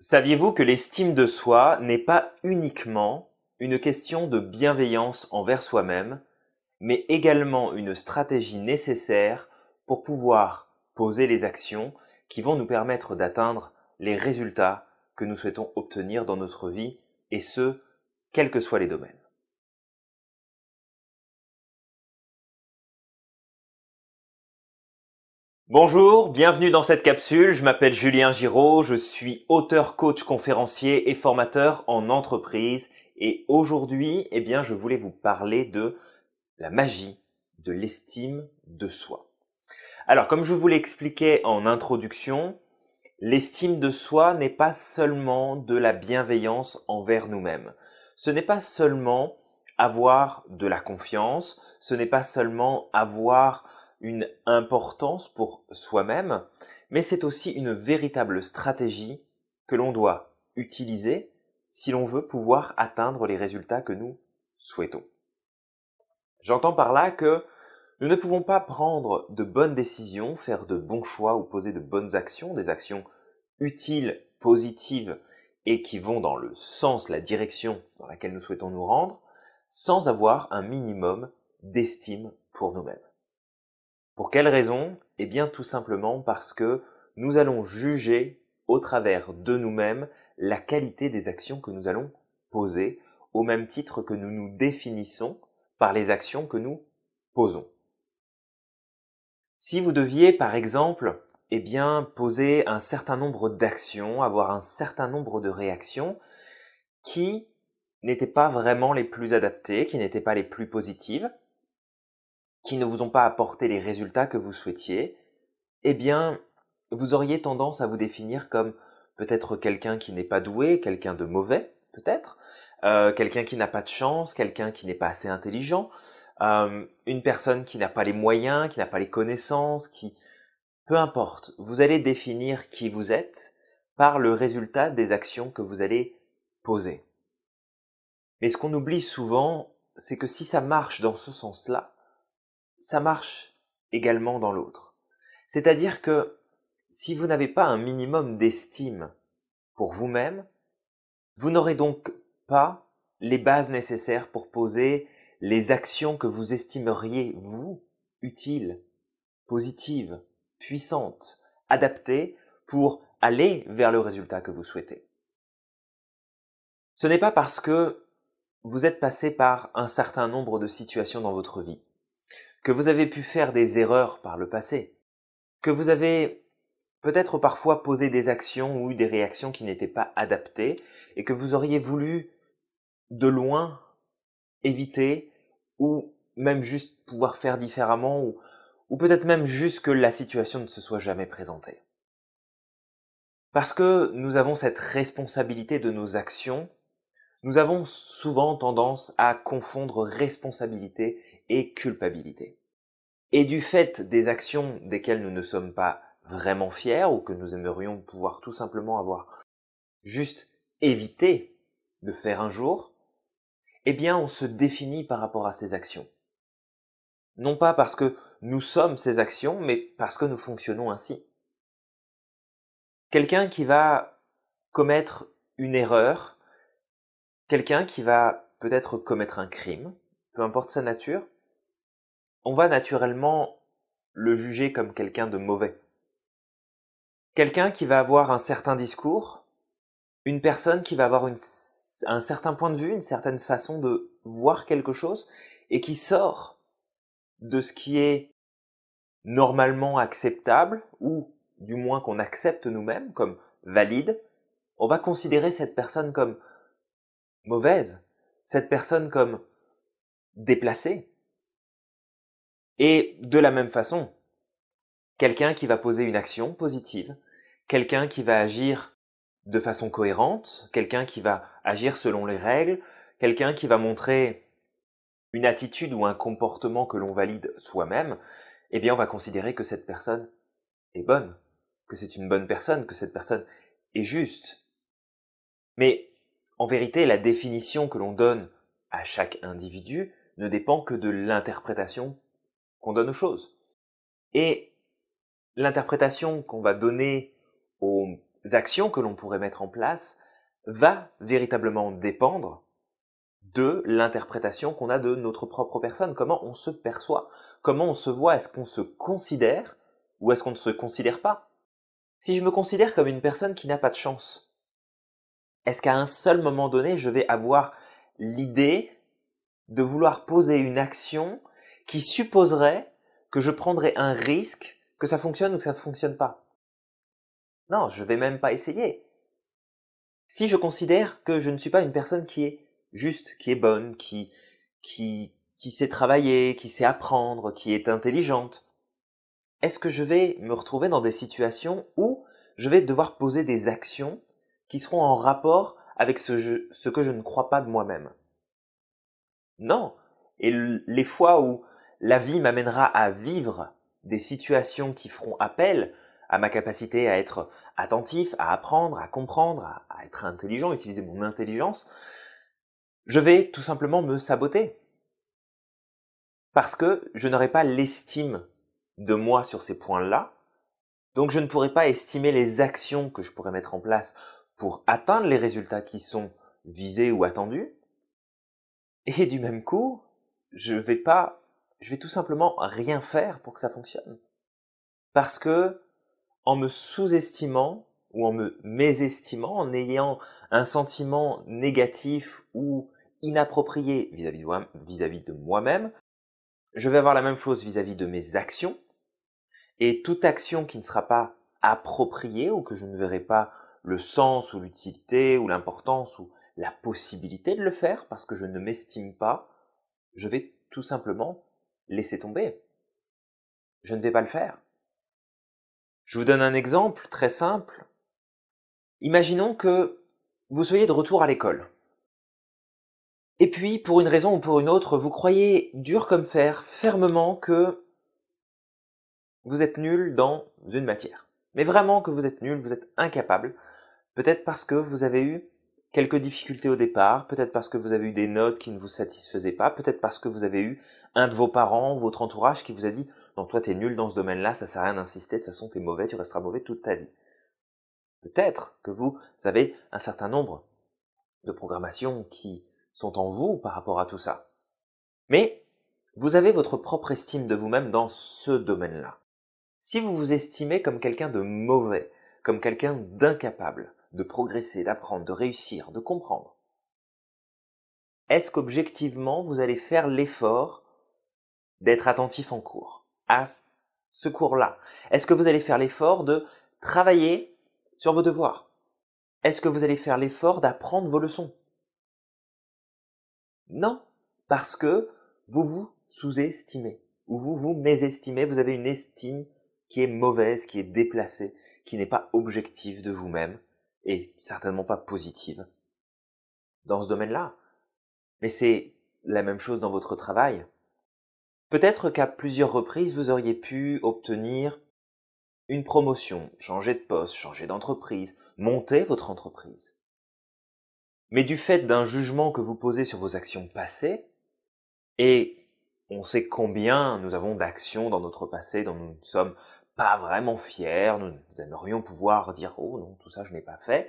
Saviez-vous que l'estime de soi n'est pas uniquement une question de bienveillance envers soi-même, mais également une stratégie nécessaire pour pouvoir poser les actions qui vont nous permettre d'atteindre les résultats que nous souhaitons obtenir dans notre vie, et ce, quels que soient les domaines? Bonjour, bienvenue dans cette capsule. Je m'appelle Julien Giraud, je suis auteur, coach, conférencier et formateur en entreprise. Et aujourd'hui, eh bien, je voulais vous parler de la magie de l'estime de soi. Alors, comme je vous l'expliquais en introduction, l'estime de soi n'est pas seulement de la bienveillance envers nous-mêmes. Ce n'est pas seulement avoir de la confiance, ce n'est pas seulement avoir une importance pour soi-même, mais c'est aussi une véritable stratégie que l'on doit utiliser si l'on veut pouvoir atteindre les résultats que nous souhaitons. J'entends par là que nous ne pouvons pas prendre de bonnes décisions, faire de bons choix ou poser de bonnes actions, des actions utiles, positives et qui vont dans le sens, la direction dans laquelle nous souhaitons nous rendre, sans avoir un minimum d'estime pour nous-mêmes. Pour quelle raison? Eh bien tout simplement parce que nous allons juger au travers de nous-mêmes la qualité des actions que nous allons poser, au même titre que nous nous définissons par les actions que nous posons. Si vous deviez, par exemple, eh bien, poser un certain nombre d'actions, avoir un certain nombre de réactions qui n'étaient pas vraiment les plus adaptées, qui n'étaient pas les plus positives, qui ne vous ont pas apporté les résultats que vous souhaitiez, eh bien, vous auriez tendance à vous définir comme peut-être quelqu'un qui n'est pas doué, quelqu'un de mauvais, peut-être, euh, quelqu'un qui n'a pas de chance, quelqu'un qui n'est pas assez intelligent, euh, une personne qui n'a pas les moyens, qui n'a pas les connaissances, qui... Peu importe, vous allez définir qui vous êtes par le résultat des actions que vous allez poser. Mais ce qu'on oublie souvent, c'est que si ça marche dans ce sens-là, ça marche également dans l'autre. C'est-à-dire que si vous n'avez pas un minimum d'estime pour vous-même, vous n'aurez donc pas les bases nécessaires pour poser les actions que vous estimeriez, vous, utiles, positives, puissantes, adaptées pour aller vers le résultat que vous souhaitez. Ce n'est pas parce que vous êtes passé par un certain nombre de situations dans votre vie, que vous avez pu faire des erreurs par le passé, que vous avez peut-être parfois posé des actions ou eu des réactions qui n'étaient pas adaptées et que vous auriez voulu de loin éviter ou même juste pouvoir faire différemment ou, ou peut-être même juste que la situation ne se soit jamais présentée. Parce que nous avons cette responsabilité de nos actions, nous avons souvent tendance à confondre responsabilité et culpabilité. Et du fait des actions desquelles nous ne sommes pas vraiment fiers ou que nous aimerions pouvoir tout simplement avoir juste évité de faire un jour, eh bien on se définit par rapport à ces actions. Non pas parce que nous sommes ces actions, mais parce que nous fonctionnons ainsi. Quelqu'un qui va commettre une erreur, quelqu'un qui va peut-être commettre un crime, peu importe sa nature, on va naturellement le juger comme quelqu'un de mauvais. Quelqu'un qui va avoir un certain discours, une personne qui va avoir un certain point de vue, une certaine façon de voir quelque chose, et qui sort de ce qui est normalement acceptable, ou du moins qu'on accepte nous-mêmes comme valide, on va considérer cette personne comme mauvaise, cette personne comme déplacée, et de la même façon, quelqu'un qui va poser une action positive, quelqu'un qui va agir de façon cohérente, quelqu'un qui va agir selon les règles, quelqu'un qui va montrer une attitude ou un comportement que l'on valide soi-même, eh bien on va considérer que cette personne est bonne, que c'est une bonne personne, que cette personne est juste. Mais en vérité, la définition que l'on donne à chaque individu ne dépend que de l'interprétation qu'on donne aux choses. Et l'interprétation qu'on va donner aux actions que l'on pourrait mettre en place va véritablement dépendre de l'interprétation qu'on a de notre propre personne, comment on se perçoit, comment on se voit, est-ce qu'on se considère ou est-ce qu'on ne se considère pas? Si je me considère comme une personne qui n'a pas de chance, est-ce qu'à un seul moment donné, je vais avoir l'idée de vouloir poser une action qui supposerait que je prendrais un risque que ça fonctionne ou que ça ne fonctionne pas? Non, je vais même pas essayer. Si je considère que je ne suis pas une personne qui est juste, qui est bonne, qui, qui, qui sait travailler, qui sait apprendre, qui est intelligente, est-ce que je vais me retrouver dans des situations où je vais devoir poser des actions qui seront en rapport avec ce, que je ne crois pas de moi-même Non. Et les fois où la vie m'amènera à vivre des situations qui feront appel à ma capacité à être attentif, à apprendre, à comprendre, à, à être intelligent, utiliser mon intelligence, je vais tout simplement me saboter. Parce que je n'aurai pas l'estime de moi sur ces points-là, donc je ne pourrai pas estimer les actions que je pourrais mettre en place pour atteindre les résultats qui sont visés ou attendus. Et du même coup, je vais pas, je vais tout simplement rien faire pour que ça fonctionne. Parce que, en me sous-estimant, ou en me mésestimant, en ayant un sentiment négatif ou inapproprié vis-à-vis de moi-même, je vais avoir la même chose vis-à-vis de mes actions, et toute action qui ne sera pas appropriée ou que je ne verrai pas le sens ou l'utilité ou l'importance ou la possibilité de le faire parce que je ne m'estime pas, je vais tout simplement laisser tomber. Je ne vais pas le faire. Je vous donne un exemple très simple. Imaginons que vous soyez de retour à l'école. Et puis, pour une raison ou pour une autre, vous croyez dur comme fer, fermement, que vous êtes nul dans une matière. Mais vraiment que vous êtes nul, vous êtes incapable. Peut-être parce que vous avez eu quelques difficultés au départ, peut-être parce que vous avez eu des notes qui ne vous satisfaisaient pas, peut-être parce que vous avez eu un de vos parents, votre entourage qui vous a dit non toi t'es nul dans ce domaine-là, ça sert à rien d'insister, de toute façon t'es mauvais, tu resteras mauvais toute ta vie. Peut-être que vous avez un certain nombre de programmations qui sont en vous par rapport à tout ça. Mais vous avez votre propre estime de vous-même dans ce domaine-là. Si vous vous estimez comme quelqu'un de mauvais, comme quelqu'un d'incapable de progresser, d'apprendre, de réussir, de comprendre, est-ce qu'objectivement vous allez faire l'effort d'être attentif en cours, à ce cours-là? Est-ce que vous allez faire l'effort de travailler sur vos devoirs? Est-ce que vous allez faire l'effort d'apprendre vos leçons? Non, parce que vous vous sous-estimez, ou vous vous mésestimez, vous avez une estime qui est mauvaise, qui est déplacée, qui n'est pas objective de vous-même, et certainement pas positive. Dans ce domaine-là. Mais c'est la même chose dans votre travail. Peut-être qu'à plusieurs reprises, vous auriez pu obtenir une promotion, changer de poste, changer d'entreprise, monter votre entreprise mais du fait d'un jugement que vous posez sur vos actions passées, et on sait combien nous avons d'actions dans notre passé dont nous sommes pas vraiment fiers, nous aimerions pouvoir dire oh non, tout ça je n'ai pas fait.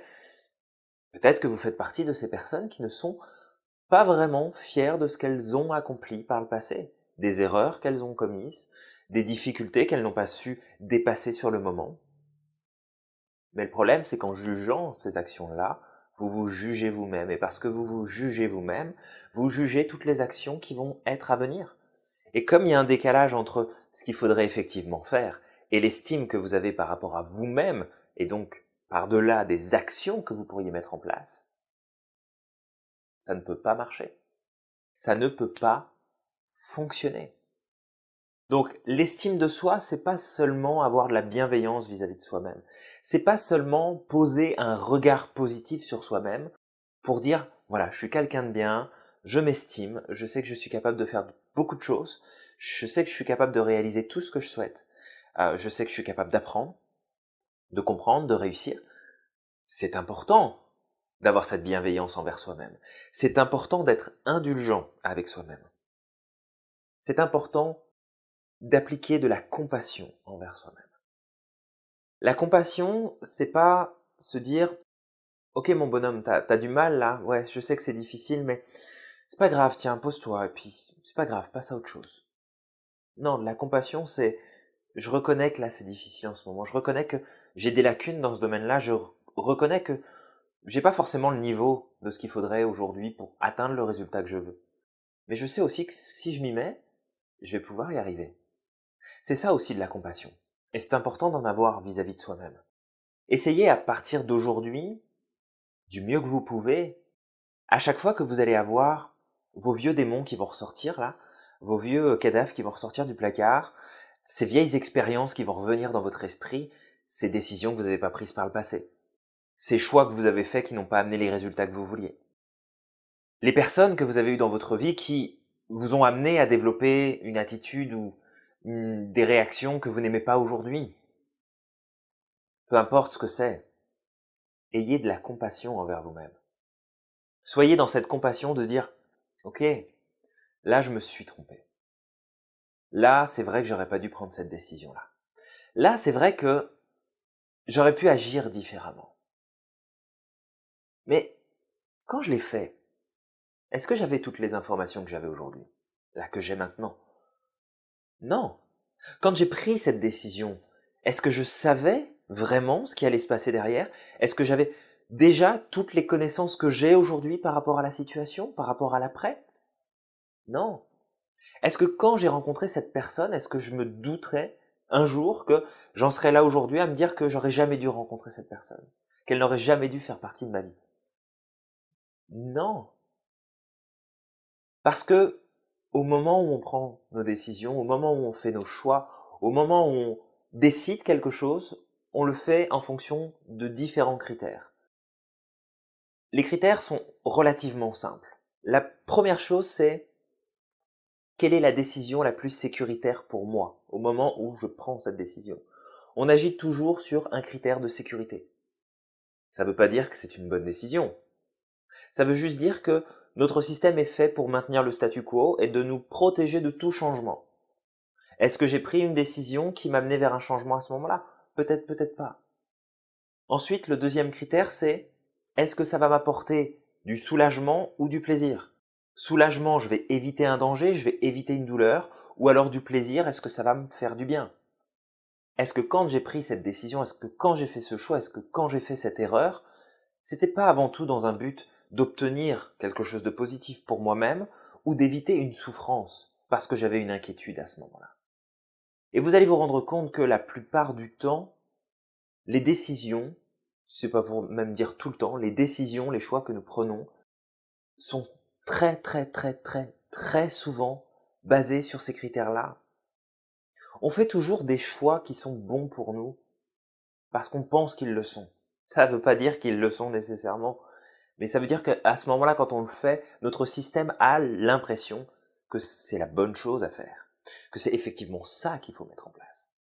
Peut-être que vous faites partie de ces personnes qui ne sont pas vraiment fières de ce qu'elles ont accompli par le passé, des erreurs qu'elles ont commises, des difficultés qu'elles n'ont pas su dépasser sur le moment. Mais le problème, c'est qu'en jugeant ces actions-là, vous vous jugez vous-même. Et parce que vous vous jugez vous-même, vous jugez toutes les actions qui vont être à venir. Et comme il y a un décalage entre ce qu'il faudrait effectivement faire et l'estime que vous avez par rapport à vous-même, et donc par-delà des actions que vous pourriez mettre en place, ça ne peut pas marcher. Ça ne peut pas fonctionner. Donc l'estime de soi, c'est pas seulement avoir de la bienveillance vis-à-vis de soi-même. C'est pas seulement poser un regard positif sur soi-même pour dire voilà, je suis quelqu'un de bien, je m'estime, je sais que je suis capable de faire beaucoup de choses, je sais que je suis capable de réaliser tout ce que je souhaite, euh, je sais que je suis capable d'apprendre, de comprendre, de réussir. C'est important d'avoir cette bienveillance envers soi-même. C'est important d'être indulgent avec soi-même. C'est important d'appliquer de la compassion envers soi-même. La compassion, c'est pas se dire, ok mon bonhomme, t'as as du mal là, ouais, je sais que c'est difficile, mais c'est pas grave, tiens, pose-toi, et puis c'est pas grave, passe à autre chose. Non, la compassion, c'est, je reconnais que là c'est difficile en ce moment, je reconnais que j'ai des lacunes dans ce domaine-là, je reconnais que j'ai pas forcément le niveau de ce qu'il faudrait aujourd'hui pour atteindre le résultat que je veux. Mais je sais aussi que si je m'y mets, je vais pouvoir y arriver. C'est ça aussi de la compassion. Et c'est important d'en avoir vis-à-vis de soi-même. Essayez à partir d'aujourd'hui, du mieux que vous pouvez, à chaque fois que vous allez avoir vos vieux démons qui vont ressortir là, vos vieux cadavres qui vont ressortir du placard, ces vieilles expériences qui vont revenir dans votre esprit, ces décisions que vous n'avez pas prises par le passé, ces choix que vous avez faits qui n'ont pas amené les résultats que vous vouliez. Les personnes que vous avez eues dans votre vie qui vous ont amené à développer une attitude ou des réactions que vous n'aimez pas aujourd'hui. Peu importe ce que c'est, ayez de la compassion envers vous-même. Soyez dans cette compassion de dire, ok, là je me suis trompé. Là, c'est vrai que j'aurais pas dû prendre cette décision-là. Là, c'est vrai que j'aurais pu agir différemment. Mais quand je l'ai fait, est-ce que j'avais toutes les informations que j'avais aujourd'hui Là, que j'ai maintenant? Non. Quand j'ai pris cette décision, est-ce que je savais vraiment ce qui allait se passer derrière? Est-ce que j'avais déjà toutes les connaissances que j'ai aujourd'hui par rapport à la situation, par rapport à l'après? Non. Est-ce que quand j'ai rencontré cette personne, est-ce que je me douterais un jour que j'en serais là aujourd'hui à me dire que j'aurais jamais dû rencontrer cette personne, qu'elle n'aurait jamais dû faire partie de ma vie? Non. Parce que au moment où on prend nos décisions, au moment où on fait nos choix, au moment où on décide quelque chose, on le fait en fonction de différents critères. Les critères sont relativement simples. La première chose, c'est quelle est la décision la plus sécuritaire pour moi au moment où je prends cette décision? On agit toujours sur un critère de sécurité. Ça ne veut pas dire que c'est une bonne décision. Ça veut juste dire que notre système est fait pour maintenir le statu quo et de nous protéger de tout changement. Est-ce que j'ai pris une décision qui m'a mené vers un changement à ce moment-là? Peut-être, peut-être pas. Ensuite, le deuxième critère, c'est est-ce que ça va m'apporter du soulagement ou du plaisir? Soulagement, je vais éviter un danger, je vais éviter une douleur, ou alors du plaisir, est-ce que ça va me faire du bien? Est-ce que quand j'ai pris cette décision, est-ce que quand j'ai fait ce choix, est-ce que quand j'ai fait cette erreur, c'était pas avant tout dans un but d'obtenir quelque chose de positif pour moi-même ou d'éviter une souffrance parce que j'avais une inquiétude à ce moment-là? Et vous allez vous rendre compte que la plupart du temps, les décisions, c'est pas pour même dire tout le temps, les décisions, les choix que nous prenons sont très très très très très souvent basés sur ces critères-là. On fait toujours des choix qui sont bons pour nous parce qu'on pense qu'ils le sont. Ça ne veut pas dire qu'ils le sont nécessairement, mais ça veut dire qu'à ce moment-là, quand on le fait, notre système a l'impression que c'est la bonne chose à faire, que c'est effectivement ça qu'il faut mettre en place.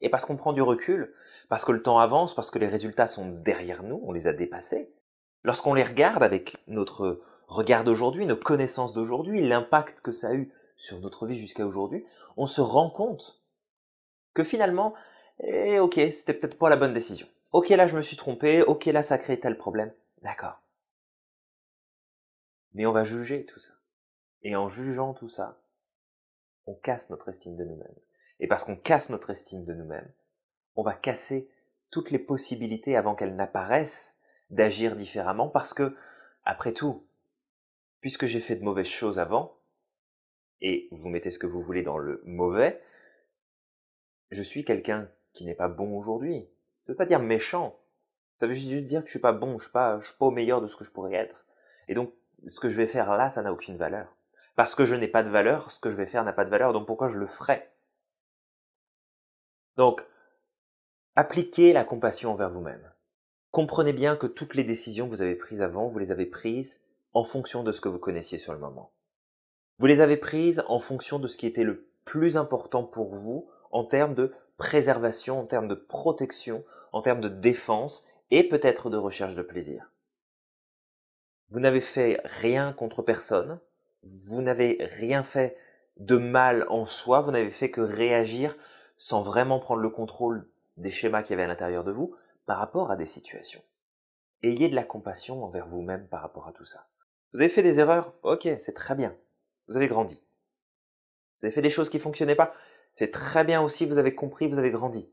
Et parce qu'on prend du recul, parce que le temps avance, parce que les résultats sont derrière nous, on les a dépassés, lorsqu'on les regarde avec notre regard d'aujourd'hui, nos connaissances d'aujourd'hui, l'impact que ça a eu sur notre vie jusqu'à aujourd'hui, on se rend compte que finalement, eh, ok, c'était peut-être pas la bonne décision. Ok, là je me suis trompé, ok, là ça crée tel problème. D'accord. Mais on va juger tout ça. Et en jugeant tout ça, on casse notre estime de nous-mêmes. Et parce qu'on casse notre estime de nous-mêmes, on va casser toutes les possibilités avant qu'elles n'apparaissent d'agir différemment parce que, après tout, puisque j'ai fait de mauvaises choses avant, et vous mettez ce que vous voulez dans le mauvais, je suis quelqu'un qui n'est pas bon aujourd'hui. Ça veut pas dire méchant. Ça veut juste dire que je suis pas bon, je suis suis pas au meilleur de ce que je pourrais être. Et donc, ce que je vais faire là, ça n'a aucune valeur. Parce que je n'ai pas de valeur, ce que je vais faire n'a pas de valeur, donc pourquoi je le ferai? Donc, appliquez la compassion envers vous-même. Comprenez bien que toutes les décisions que vous avez prises avant, vous les avez prises en fonction de ce que vous connaissiez sur le moment. Vous les avez prises en fonction de ce qui était le plus important pour vous en termes de préservation, en termes de protection, en termes de défense et peut-être de recherche de plaisir. Vous n'avez fait rien contre personne, vous n'avez rien fait de mal en soi, vous n'avez fait que réagir sans vraiment prendre le contrôle des schémas qu'il y avait à l'intérieur de vous, par rapport à des situations. Ayez de la compassion envers vous-même par rapport à tout ça. Vous avez fait des erreurs Ok, c'est très bien. Vous avez grandi. Vous avez fait des choses qui ne fonctionnaient pas C'est très bien aussi, vous avez compris, vous avez grandi.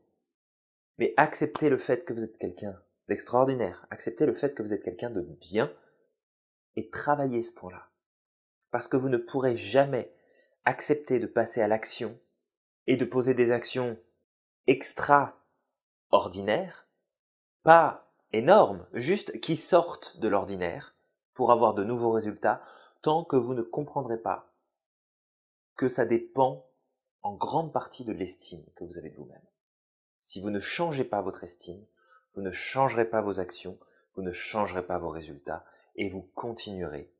Mais acceptez le fait que vous êtes quelqu'un d'extraordinaire. Acceptez le fait que vous êtes quelqu'un de bien et travaillez ce point-là. Parce que vous ne pourrez jamais accepter de passer à l'action et de poser des actions extraordinaires, pas énormes, juste qui sortent de l'ordinaire pour avoir de nouveaux résultats, tant que vous ne comprendrez pas que ça dépend en grande partie de l'estime que vous avez de vous-même. Si vous ne changez pas votre estime, vous ne changerez pas vos actions, vous ne changerez pas vos résultats, et vous continuerez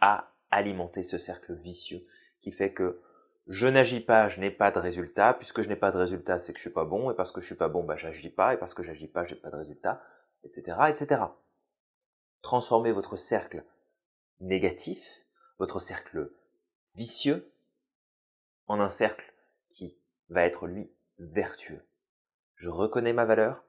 à alimenter ce cercle vicieux qui fait que je n'agis pas, je n'ai pas de résultat, puisque je n'ai pas de résultat, c'est que je suis pas bon, et parce que je suis pas bon, bah j'agis pas, et parce que j'agis pas, j'ai pas de résultat, etc., etc. Transformez votre cercle négatif, votre cercle vicieux, en un cercle qui va être lui vertueux. Je reconnais ma valeur,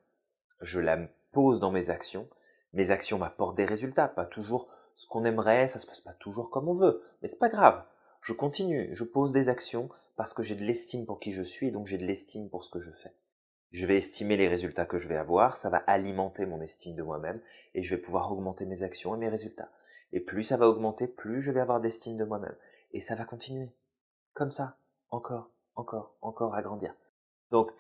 je la pose dans mes actions, mes actions m'apportent des résultats, pas toujours ce qu'on aimerait, ça se passe pas toujours comme on veut, mais c'est pas grave. Je continue, je pose des actions parce que j'ai de l'estime pour qui je suis donc j'ai de l'estime pour ce que je fais. Je vais estimer les résultats que je vais avoir, ça va alimenter mon estime de moi-même et je vais pouvoir augmenter mes actions et mes résultats. Et plus ça va augmenter, plus je vais avoir d'estime de moi-même. Et ça va continuer. Comme ça, encore, encore, encore à grandir. Donc,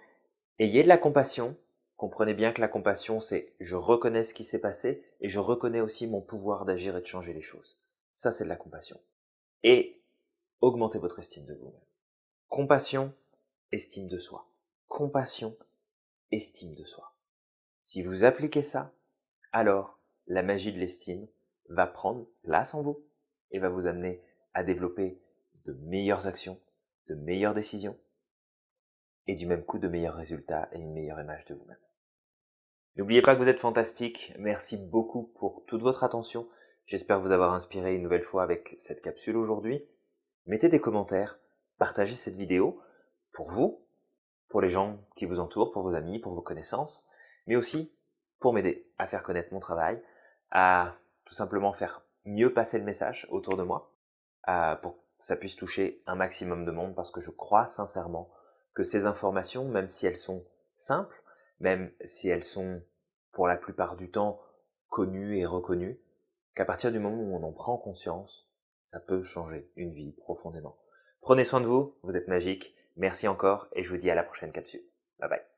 ayez de la compassion, Comprenez bien que la compassion, c'est je reconnais ce qui s'est passé et je reconnais aussi mon pouvoir d'agir et de changer les choses. Ça, c'est de la compassion. Et augmentez votre estime de vous-même. Compassion, estime de soi. Compassion, estime de soi. Si vous appliquez ça, alors la magie de l'estime va prendre place en vous et va vous amener à développer de meilleures actions, de meilleures décisions et du même coup de meilleurs résultats et une meilleure image de vous-même. N'oubliez pas que vous êtes fantastique. Merci beaucoup pour toute votre attention. J'espère vous avoir inspiré une nouvelle fois avec cette capsule aujourd'hui. Mettez des commentaires, partagez cette vidéo pour vous, pour les gens qui vous entourent, pour vos amis, pour vos connaissances, mais aussi pour m'aider à faire connaître mon travail, à tout simplement faire mieux passer le message autour de moi, pour que ça puisse toucher un maximum de monde, parce que je crois sincèrement que ces informations, même si elles sont simples, même si elles sont pour la plupart du temps connues et reconnues, qu'à partir du moment où on en prend conscience, ça peut changer une vie profondément. Prenez soin de vous, vous êtes magique, merci encore et je vous dis à la prochaine capsule. Bye bye.